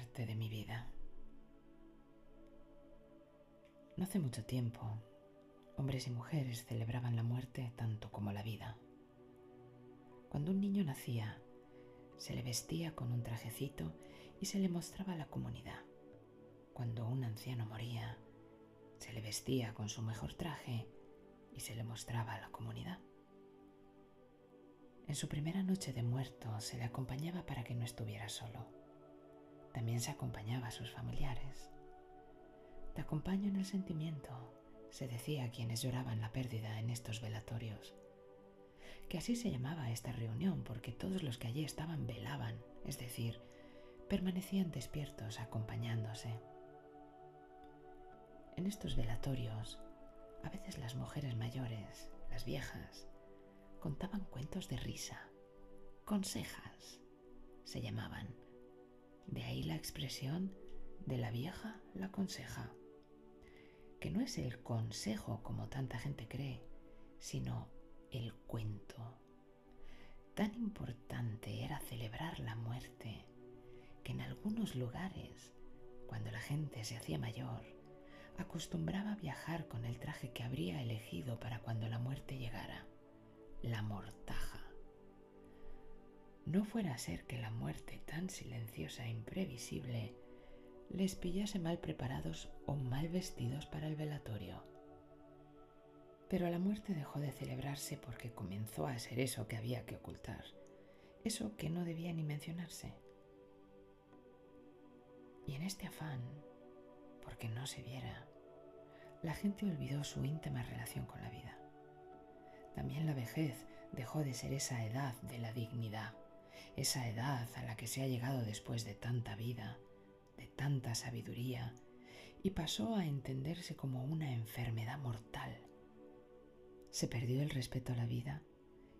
de mi vida. No hace mucho tiempo, hombres y mujeres celebraban la muerte tanto como la vida. Cuando un niño nacía, se le vestía con un trajecito y se le mostraba a la comunidad. Cuando un anciano moría, se le vestía con su mejor traje y se le mostraba a la comunidad. En su primera noche de muerto se le acompañaba para que no estuviera solo. También se acompañaba a sus familiares. Te acompaño en el sentimiento, se decía a quienes lloraban la pérdida en estos velatorios. Que así se llamaba esta reunión porque todos los que allí estaban velaban, es decir, permanecían despiertos acompañándose. En estos velatorios, a veces las mujeres mayores, las viejas, contaban cuentos de risa, consejas, se llamaban. De ahí la expresión de la vieja la conseja, que no es el consejo como tanta gente cree, sino el cuento. Tan importante era celebrar la muerte que en algunos lugares, cuando la gente se hacía mayor, acostumbraba viajar con el traje que habría elegido para cuando la muerte llegara la mortaja. No fuera a ser que la muerte tan silenciosa e imprevisible les pillase mal preparados o mal vestidos para el velatorio. Pero la muerte dejó de celebrarse porque comenzó a ser eso que había que ocultar, eso que no debía ni mencionarse. Y en este afán, porque no se viera, la gente olvidó su íntima relación con la vida. También la vejez dejó de ser esa edad de la dignidad, esa edad a la que se ha llegado después de tanta vida, de tanta sabiduría, y pasó a entenderse como una enfermedad mortal. Se perdió el respeto a la vida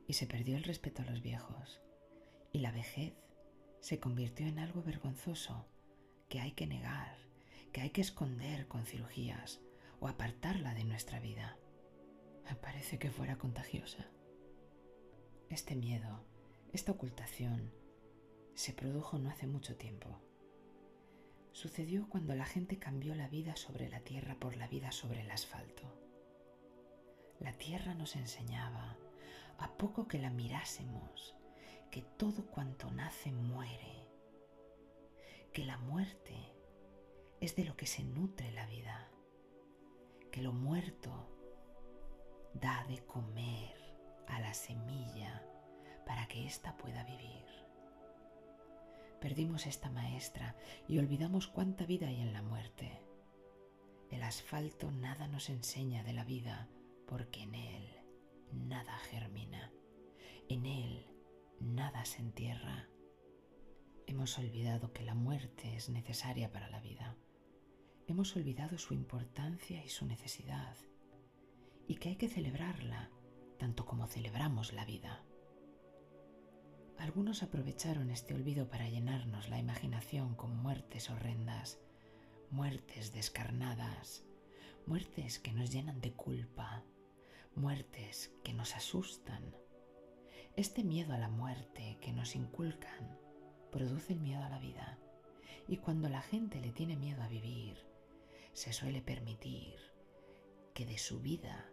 y se perdió el respeto a los viejos, y la vejez se convirtió en algo vergonzoso que hay que negar, que hay que esconder con cirugías o apartarla de nuestra vida. Parece que fuera contagiosa. Este miedo, esta ocultación, se produjo no hace mucho tiempo. Sucedió cuando la gente cambió la vida sobre la tierra por la vida sobre el asfalto. La tierra nos enseñaba, a poco que la mirásemos, que todo cuanto nace muere, que la muerte es de lo que se nutre la vida, que lo muerto da de comer a la semilla para que ésta pueda vivir. Perdimos esta maestra y olvidamos cuánta vida hay en la muerte. El asfalto nada nos enseña de la vida porque en él nada germina, en él nada se entierra. Hemos olvidado que la muerte es necesaria para la vida. Hemos olvidado su importancia y su necesidad y que hay que celebrarla tanto como celebramos la vida. Algunos aprovecharon este olvido para llenarnos la imaginación con muertes horrendas, muertes descarnadas, muertes que nos llenan de culpa, muertes que nos asustan. Este miedo a la muerte que nos inculcan produce el miedo a la vida. Y cuando la gente le tiene miedo a vivir, se suele permitir que de su vida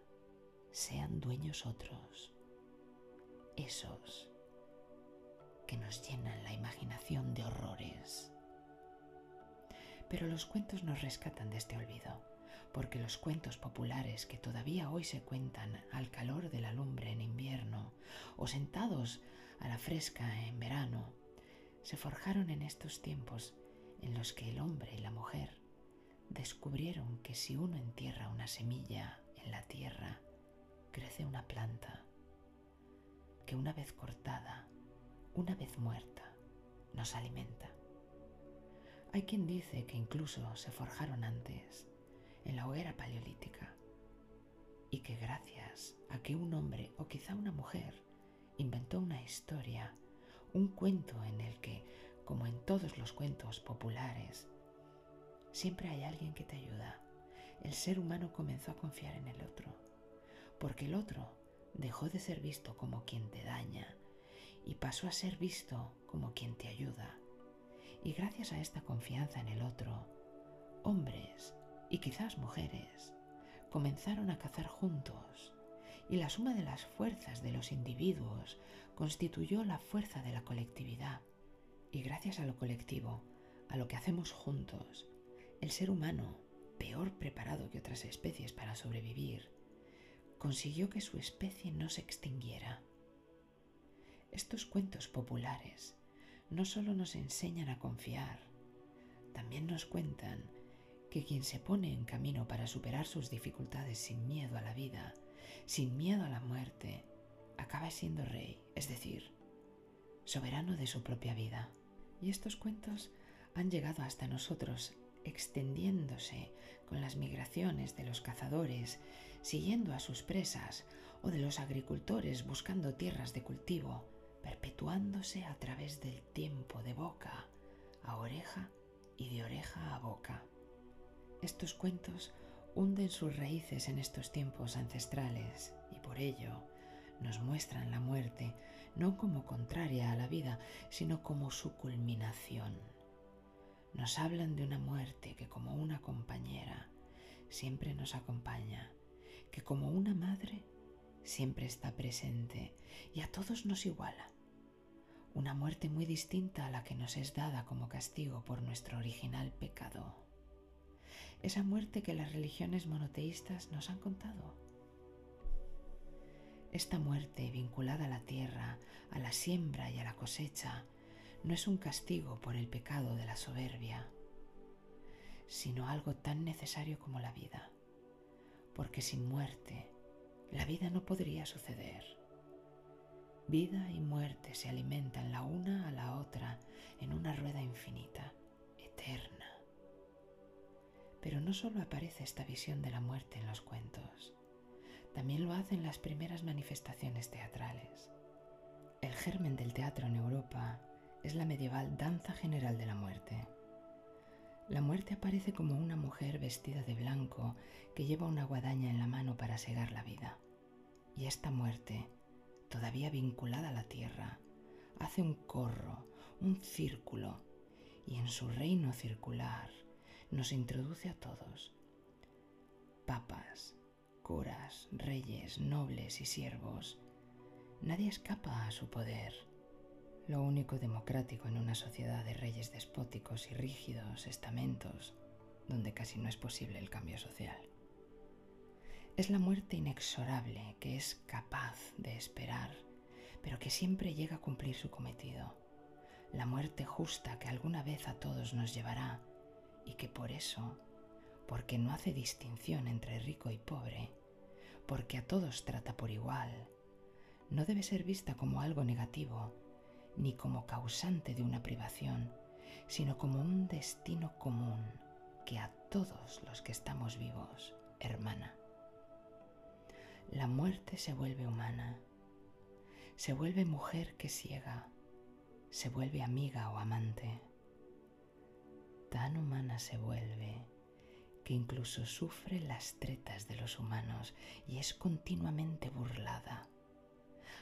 sean dueños otros, esos que nos llenan la imaginación de horrores. Pero los cuentos nos rescatan de este olvido, porque los cuentos populares que todavía hoy se cuentan al calor de la lumbre en invierno o sentados a la fresca en verano, se forjaron en estos tiempos en los que el hombre y la mujer descubrieron que si uno entierra una semilla en la tierra, crece una planta que una vez cortada, una vez muerta, nos alimenta. Hay quien dice que incluso se forjaron antes, en la hoguera paleolítica, y que gracias a que un hombre o quizá una mujer inventó una historia, un cuento en el que, como en todos los cuentos populares, siempre hay alguien que te ayuda, el ser humano comenzó a confiar en el otro porque el otro dejó de ser visto como quien te daña y pasó a ser visto como quien te ayuda. Y gracias a esta confianza en el otro, hombres y quizás mujeres comenzaron a cazar juntos y la suma de las fuerzas de los individuos constituyó la fuerza de la colectividad. Y gracias a lo colectivo, a lo que hacemos juntos, el ser humano, peor preparado que otras especies para sobrevivir, consiguió que su especie no se extinguiera. Estos cuentos populares no solo nos enseñan a confiar, también nos cuentan que quien se pone en camino para superar sus dificultades sin miedo a la vida, sin miedo a la muerte, acaba siendo rey, es decir, soberano de su propia vida. Y estos cuentos han llegado hasta nosotros extendiéndose con las migraciones de los cazadores, siguiendo a sus presas, o de los agricultores buscando tierras de cultivo, perpetuándose a través del tiempo de boca a oreja y de oreja a boca. Estos cuentos hunden sus raíces en estos tiempos ancestrales y por ello nos muestran la muerte no como contraria a la vida, sino como su culminación. Nos hablan de una muerte que como una compañera siempre nos acompaña, que como una madre siempre está presente y a todos nos iguala. Una muerte muy distinta a la que nos es dada como castigo por nuestro original pecado. Esa muerte que las religiones monoteístas nos han contado. Esta muerte vinculada a la tierra, a la siembra y a la cosecha, no es un castigo por el pecado de la soberbia, sino algo tan necesario como la vida, porque sin muerte la vida no podría suceder. Vida y muerte se alimentan la una a la otra en una rueda infinita, eterna. Pero no solo aparece esta visión de la muerte en los cuentos, también lo hacen las primeras manifestaciones teatrales. El germen del teatro en Europa es la medieval danza general de la muerte. La muerte aparece como una mujer vestida de blanco que lleva una guadaña en la mano para segar la vida. Y esta muerte, todavía vinculada a la tierra, hace un corro, un círculo, y en su reino circular nos introduce a todos. Papas, curas, reyes, nobles y siervos. Nadie escapa a su poder lo único democrático en una sociedad de reyes despóticos y rígidos estamentos donde casi no es posible el cambio social. Es la muerte inexorable que es capaz de esperar, pero que siempre llega a cumplir su cometido. La muerte justa que alguna vez a todos nos llevará y que por eso, porque no hace distinción entre rico y pobre, porque a todos trata por igual, no debe ser vista como algo negativo, ni como causante de una privación, sino como un destino común que a todos los que estamos vivos hermana. La muerte se vuelve humana, se vuelve mujer que ciega, se vuelve amiga o amante. Tan humana se vuelve que incluso sufre las tretas de los humanos y es continuamente burlada,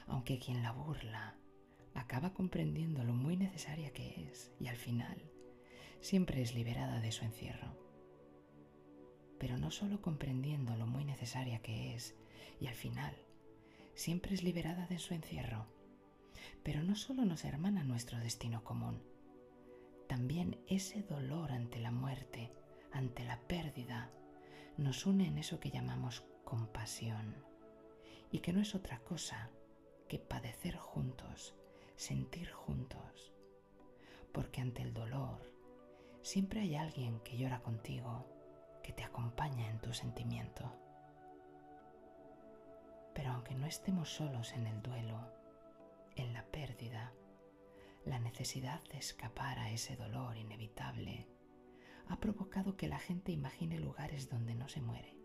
aunque quien la burla acaba comprendiendo lo muy necesaria que es y al final siempre es liberada de su encierro. Pero no solo comprendiendo lo muy necesaria que es y al final siempre es liberada de su encierro, pero no solo nos hermana nuestro destino común, también ese dolor ante la muerte, ante la pérdida, nos une en eso que llamamos compasión y que no es otra cosa que padecer juntos sentir juntos, porque ante el dolor siempre hay alguien que llora contigo, que te acompaña en tu sentimiento. Pero aunque no estemos solos en el duelo, en la pérdida, la necesidad de escapar a ese dolor inevitable ha provocado que la gente imagine lugares donde no se muere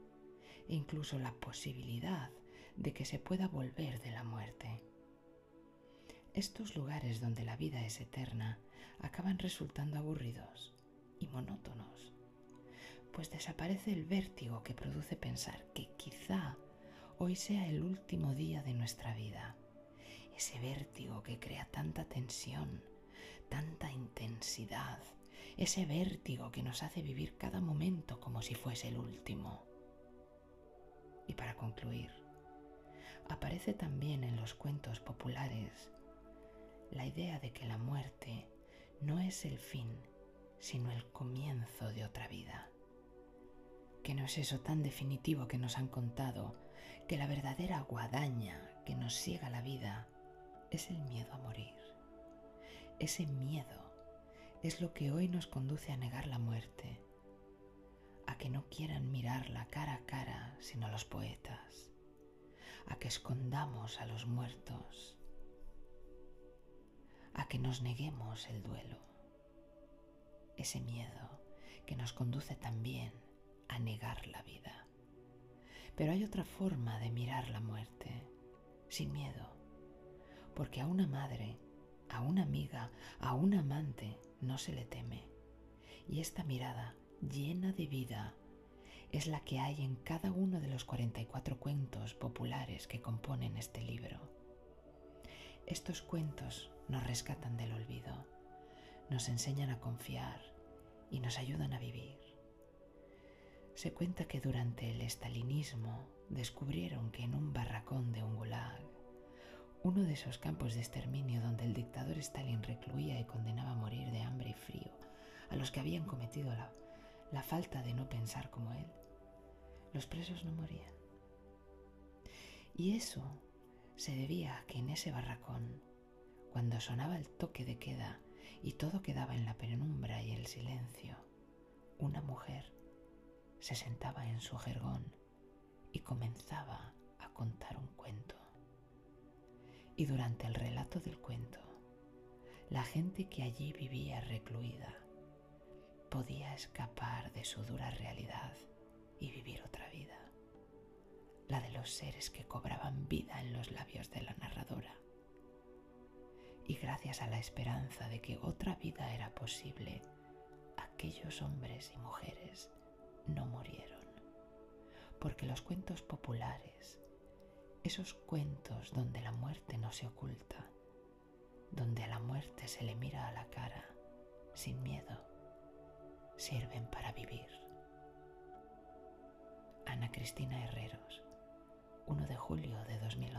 e incluso la posibilidad de que se pueda volver de la muerte. Estos lugares donde la vida es eterna acaban resultando aburridos y monótonos, pues desaparece el vértigo que produce pensar que quizá hoy sea el último día de nuestra vida, ese vértigo que crea tanta tensión, tanta intensidad, ese vértigo que nos hace vivir cada momento como si fuese el último. Y para concluir, aparece también en los cuentos populares la idea de que la muerte no es el fin, sino el comienzo de otra vida. Que no es eso tan definitivo que nos han contado, que la verdadera guadaña que nos ciega la vida es el miedo a morir. Ese miedo es lo que hoy nos conduce a negar la muerte, a que no quieran mirarla cara a cara sino los poetas, a que escondamos a los muertos, a que nos neguemos el duelo. Ese miedo que nos conduce también a negar la vida. Pero hay otra forma de mirar la muerte, sin miedo, porque a una madre, a una amiga, a un amante no se le teme. Y esta mirada llena de vida es la que hay en cada uno de los 44 cuentos populares que componen este libro. Estos cuentos nos rescatan del olvido, nos enseñan a confiar y nos ayudan a vivir. Se cuenta que durante el estalinismo descubrieron que en un barracón de un gulag, uno de esos campos de exterminio donde el dictador Stalin recluía y condenaba a morir de hambre y frío a los que habían cometido la, la falta de no pensar como él, los presos no morían. Y eso se debía a que en ese barracón, cuando sonaba el toque de queda y todo quedaba en la penumbra y el silencio, una mujer se sentaba en su jergón y comenzaba a contar un cuento. Y durante el relato del cuento, la gente que allí vivía recluida podía escapar de su dura realidad y vivir otra vida, la de los seres que cobraban vida en los labios de la narradora. Y gracias a la esperanza de que otra vida era posible, aquellos hombres y mujeres no murieron, porque los cuentos populares, esos cuentos donde la muerte no se oculta, donde a la muerte se le mira a la cara sin miedo, sirven para vivir. Ana Cristina Herreros, 1 de julio de 2000.